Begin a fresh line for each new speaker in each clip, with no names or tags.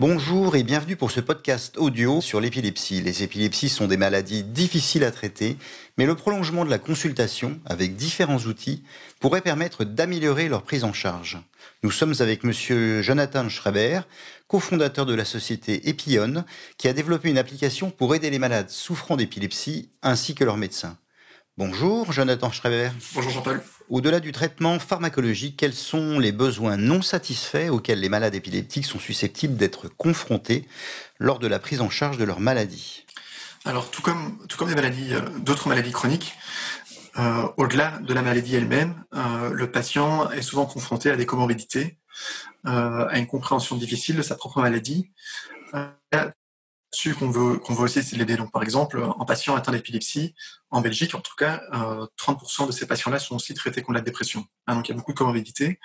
Bonjour et bienvenue pour ce podcast audio sur l'épilepsie. Les épilepsies sont des maladies difficiles à traiter, mais le prolongement de la consultation avec différents outils pourrait permettre d'améliorer leur prise en charge. Nous sommes avec monsieur Jonathan Schreiber, cofondateur de la société Epion, qui a développé une application pour aider les malades souffrant d'épilepsie ainsi que leurs médecins. Bonjour Jonathan Schreiber.
Bonjour Jean-Paul.
Au-delà du traitement pharmacologique, quels sont les besoins non satisfaits auxquels les malades épileptiques sont susceptibles d'être confrontés lors de la prise en charge de leur maladie?
Alors, tout comme, tout comme des maladies, euh, d'autres maladies chroniques, euh, au-delà de la maladie elle-même, euh, le patient est souvent confronté à des comorbidités, à une compréhension difficile de sa propre maladie, qu'on veut, veut aussi, c'est l'aider. Donc, par exemple, en patient atteint d'épilepsie, en Belgique, en tout cas, 30% euh, de ces patients-là sont aussi traités contre la dépression. Hein, donc, il y a beaucoup de comorbidités,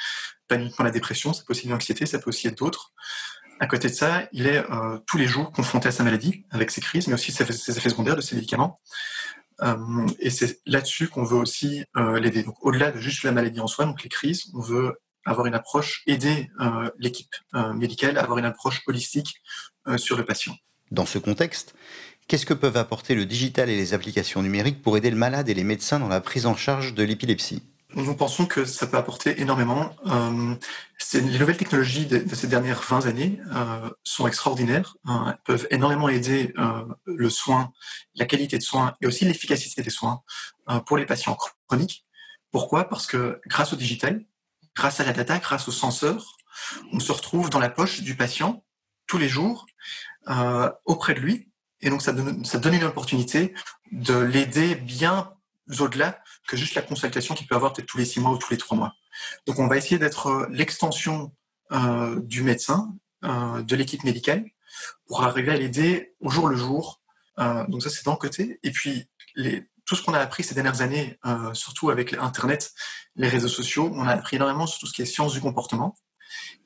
pas uniquement la dépression, ça peut aussi l'anxiété, ça peut aussi être d'autres. À côté de ça, il est euh, tous les jours confronté à sa maladie, avec ses crises, mais aussi ses, effets secondaires de ses médicaments. Euh, et c'est là-dessus qu'on veut aussi l'aider. Donc, au-delà de juste la maladie en soi, donc les crises, on veut avoir une approche, aider l'équipe médicale à avoir une approche holistique sur le patient.
Dans ce contexte, qu'est-ce que peuvent apporter le digital et les applications numériques pour aider le malade et les médecins dans la prise en charge de l'épilepsie?
Nous pensons que ça peut apporter énormément. Euh, les nouvelles technologies de, ces dernières 20 années euh, sont extraordinaires. Elles peuvent énormément aider euh, le soin, la qualité de soins et aussi l'efficacité des soins pour les patients chroniques. Pourquoi? Parce que grâce au digital, grâce à la data, grâce aux senseurs, on se retrouve dans la poche du patient tous les jours euh, auprès de lui. Et donc, ça donne, ça donne une opportunité de l'aider bien au-delà que juste la consultation qu'il peut avoir peut-être tous les six mois ou tous les trois mois. Donc, on va essayer d'être euh, l'extension euh, du médecin, euh, de l'équipe médicale, pour arriver à l'aider au jour le jour. Euh, donc, ça, c'est d'un côté. Et puis, les, tout ce qu'on a appris ces dernières années, euh, surtout avec Internet, les réseaux sociaux, on a appris énormément sur tout ce qui est sciences du comportement.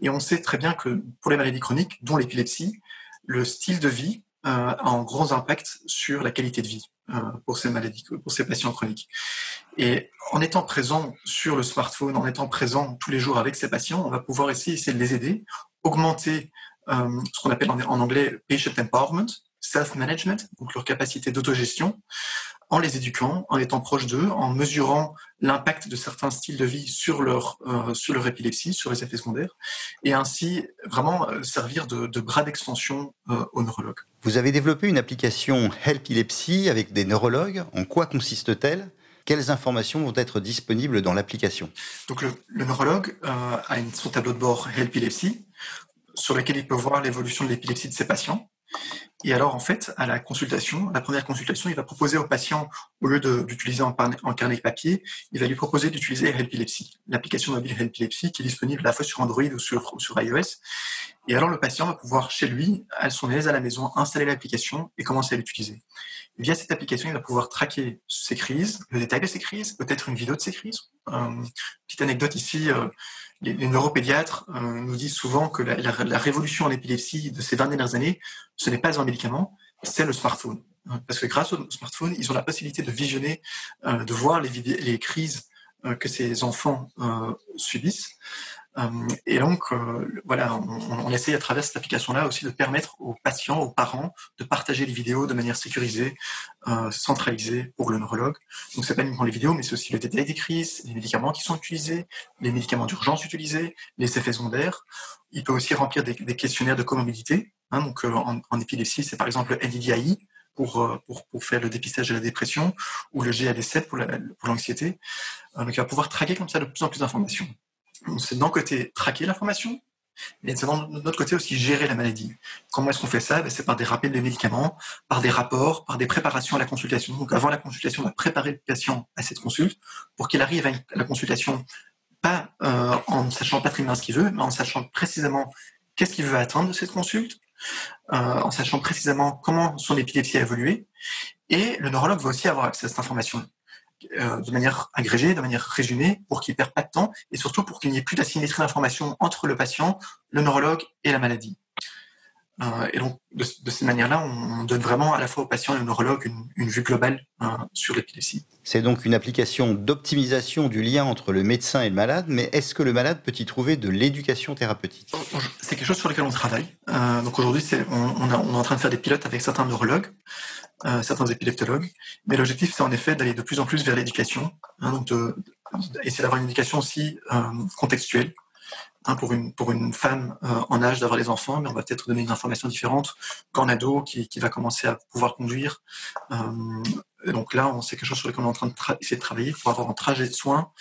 Et on sait très bien que pour les maladies chroniques, dont l'épilepsie, le style de vie euh, a un gros impact sur la qualité de vie euh, pour ces maladies, pour ces patients chroniques. Et en étant présent sur le smartphone, en étant présent tous les jours avec ces patients, on va pouvoir essayer, essayer de les aider, augmenter euh, ce qu'on appelle en anglais patient empowerment, self-management, donc leur capacité d'autogestion, en les éduquant, en étant proche d'eux, en mesurant l'impact de certains styles de vie sur leur euh, sur leur épilepsie, sur les effets secondaires, et ainsi vraiment euh, servir de, bras d'extension euh, aux neurologues.
Vous avez développé une application Helpilepsy avec des neurologues. En quoi consiste-t-elle? Quelles informations vont être disponibles dans l'application?
Donc le, neurologue a une, son tableau de bord Helpilepsy sur lequel il peut voir l'évolution de l'épilepsie de ses patients. Et alors, en fait, à la consultation, la première consultation, il va proposer au patient, au lieu d'utiliser en, en, carnet papier, il va lui proposer d'utiliser Helpilepsy, l'application mobile Helpilepsy qui est disponible à la fois sur Android ou sur, sur iOS. Et alors, le patient va pouvoir, chez lui, à son aise à la maison, installer l'application et commencer à l'utiliser. Via cette application, il va pouvoir traquer ses crises, le détail de ses crises, peut-être une vidéo de ses crises. Euh, petite anecdote ici, euh, les, neuropédiatres euh, nous disent souvent que la, révolution en épilepsie de ces 20 dernières années, ce n'est pas un médicament, c'est le smartphone. Parce que grâce au smartphone, ils ont la possibilité de visionner, euh, de voir les, les crises euh, que ces enfants subissent. Euh, et donc, euh, voilà, on, on, essaye à travers cette application-là aussi de permettre aux patients, aux parents, de partager les vidéos de manière sécurisée, euh, centralisée pour le neurologue. Donc, c'est pas uniquement les vidéos, mais c'est aussi le détail des crises, les médicaments qui sont utilisés, les médicaments d'urgence utilisés, les effets secondaires. Il peut aussi remplir des, des questionnaires de comorbidité. Hein, donc, en, en, épilepsie, c'est par exemple NDDI, pour, pour, pour, faire le dépistage de la dépression ou le GAD7 pour l'anxiété. La, donc, il va pouvoir traquer comme ça de plus en plus d'informations c'est d'un côté traquer l'information, mais c'est d'un autre côté aussi gérer la maladie. Comment est-ce qu'on fait ça? Ben, C'est par des rappels de médicaments, par des rapports, par des préparations à la consultation. Donc avant la consultation, on va préparer le patient à cette consulte pour qu'il arrive à la consultation pas euh, en sachant pas très bien ce qu'il veut, mais en sachant précisément qu'est-ce qu'il veut attendre de cette consulte, euh, en sachant précisément comment son épilepsie a évolué. Et le neurologue va aussi avoir accès à cette information euh, de manière agrégée, de manière résumée, pour qu'il ne perde pas de temps et surtout pour qu'il n'y ait plus d'asymétrie d'information entre le patient, le neurologue et la maladie. Euh, et donc, de, cette manière-là, on donne vraiment à la fois au patient et au neurologue une, vue globale euh, sur l'épilepsie.
C'est donc une application d'optimisation du lien entre le médecin et le malade, mais est-ce que le malade peut y trouver de l'éducation thérapeutique?
C'est quelque chose sur lequel on travaille. Euh, donc aujourd'hui, on, on, est en train de faire des pilotes avec certains neurologues, certains épileptologues, mais l'objectif, c'est en effet d'aller de plus en plus vers l'éducation, hein, donc de, essayer d'avoir une éducation aussi contextuelle Hein, pour, une, pour une femme euh, en âge d'avoir les enfants, mais on va peut-être donner une information différente qu'en ado qui, qui va commencer à pouvoir conduire. Euh, donc là, c'est quelque chose sur lequel on est en train de de travailler pour avoir un trajet de soins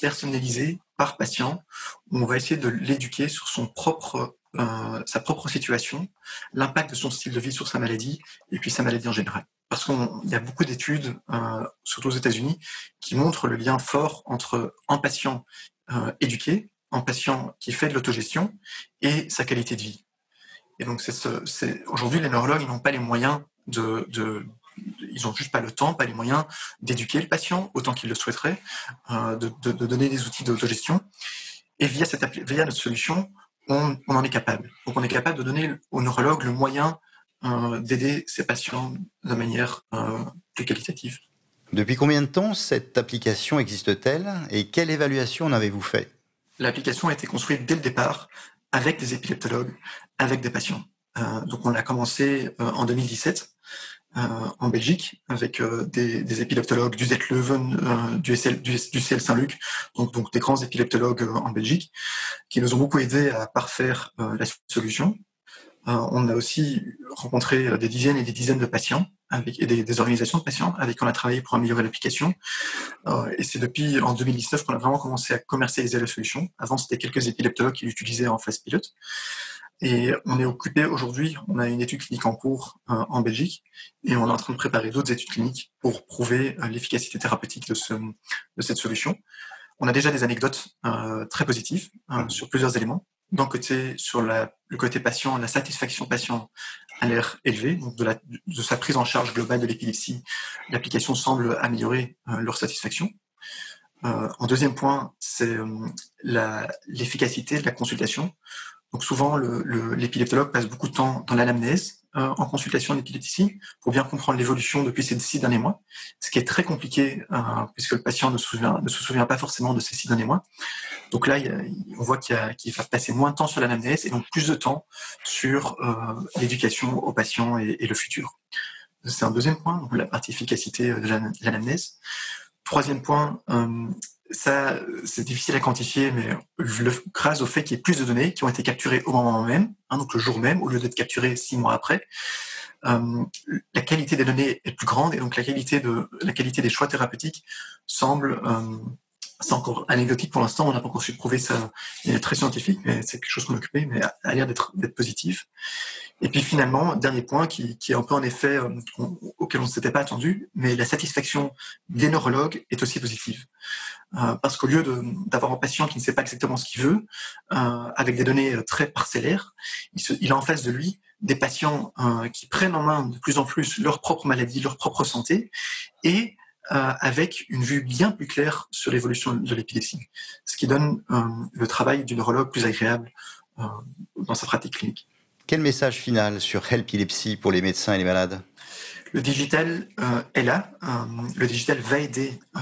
personnalisé par patient, où on va essayer de l'éduquer sur son propre, euh, sa propre situation, l'impact de son style de vie sur sa maladie, et puis sa maladie en général parce qu'il y a beaucoup d'études, euh, surtout aux États-Unis, qui montrent le lien fort entre un patient euh, éduqué, en patient qui fait de l'autogestion et sa qualité de vie. Et donc, c'est aujourd'hui, les neurologues n'ont pas les moyens de, ils n'ont juste pas le temps, pas les moyens d'éduquer le patient autant qu'ils le souhaiteraient, euh, de, donner des outils d'autogestion. Et via, cette, via notre solution, on, en est capable. Donc, on est capable de donner au neurologue le moyen euh, d'aider ces patients de manière euh, plus qualitative.
Depuis combien de temps cette application existe-t-elle et quelle évaluation en avez-vous fait?
L'application a été construite dès le départ avec des épileptologues, avec des patients. Euh, donc on a commencé en 2017 euh, en Belgique avec des, épileptologues du Z-Leuven, du, SL, du, CL Saint-Luc, donc, donc des grands épileptologues en Belgique, qui nous ont beaucoup aidé à parfaire la solution. on a aussi rencontré des dizaines et des dizaines de patients avec, et des, organisations de patients avec qui on a travaillé pour améliorer l'application. Euh, et c'est depuis en 2019 qu'on a vraiment commencé à commercialiser la solution. Avant, c'était quelques épileptologues qui l'utilisaient en phase pilote. Et on est occupé aujourd'hui, on a une étude clinique en cours euh, en Belgique et on est en train de préparer d'autres études cliniques pour prouver euh, l'efficacité thérapeutique de, ce, de cette solution. On a déjà des anecdotes euh, très positives euh, sur plusieurs éléments. D'un côté, sur la, le côté patient, la satisfaction patient a l'air élevée, donc de, la, de, sa prise en charge globale de l'épilepsie, l'application semble améliorer euh, leur satisfaction. Euh, en deuxième point, c'est euh, l'efficacité de la consultation. Donc souvent, l'épileptologue le, passe beaucoup de temps dans l'anamnèse, euh, en consultation d'épilepsie pour bien comprendre l'évolution depuis ces six derniers mois, ce qui est très compliqué euh, puisque le patient ne se, souvient, ne se souvient pas forcément de ces six derniers mois. Donc là, on voit qu'il va passer moins de temps sur l'anamnèse et donc plus de temps sur euh, l'éducation aux patients et, et le futur. C'est un deuxième point, donc la partie efficacité de l'anamnèse. Troisième point, ça, c'est difficile à quantifier, mais grâce au fait qu'il y ait plus de données qui ont été capturées au moment même, hein, donc le jour même, au lieu d'être capturées six mois après, euh, la qualité des données est plus grande et donc la qualité des choix thérapeutiques semble euh, c'est encore anecdotique pour l'instant, on n'a pas encore su prouver ça. Il est très scientifique, mais c'est quelque chose qu'on occupait, mais a l'air d'être positif. Et puis finalement, dernier point qui, qui est un peu en effet euh, auquel on ne s'était pas attendu, mais la satisfaction des neurologues est aussi positive. Euh, parce qu'au lieu d'avoir un patient qui ne sait pas exactement ce qu'il veut, euh, avec des données euh, très parcellaires, il, se, il, a en face de lui des patients euh, qui prennent en main de plus en plus leur propre maladie, leur propre santé, et avec une vue bien plus claire sur l'évolution de l'épilepsie, ce qui donne le travail du neurologue plus agréable dans sa pratique clinique.
Quel message final sur Helpilepsie pour les médecins et les malades?
Le digital euh, est là. Euh, le digital va aider euh,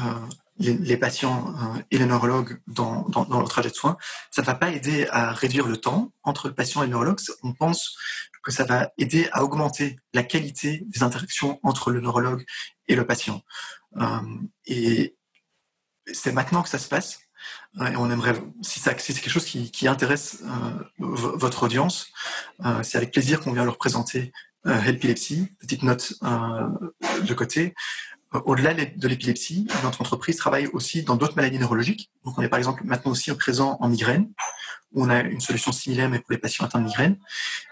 les, patients et les neurologues dans, dans, leur trajet de soins. Ça ne va pas aider à réduire le temps entre le patient et le neurologue. On pense que ça va aider à augmenter la qualité des interactions entre le neurologue et le patient. Et c'est maintenant que ça se passe. Et on aimerait, si, ça, c'est quelque chose qui, qui intéresse euh, votre audience, euh, c'est avec plaisir qu'on vient leur présenter euh, Helpilepsy. Petite note euh, de côté. Euh, au-delà de l'épilepsie, notre entreprise travaille aussi dans d'autres maladies neurologiques. Donc, on est par exemple maintenant aussi présent en migraine, où on a une solution similaire mais pour les patients atteints de migraine.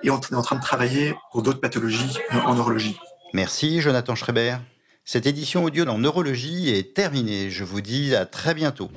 Et on est en train de travailler pour d'autres pathologies en neurologie.
Merci, Jonathan Schreiber. Cette édition audio dans Neurologie est terminée. Je vous dis à très bientôt.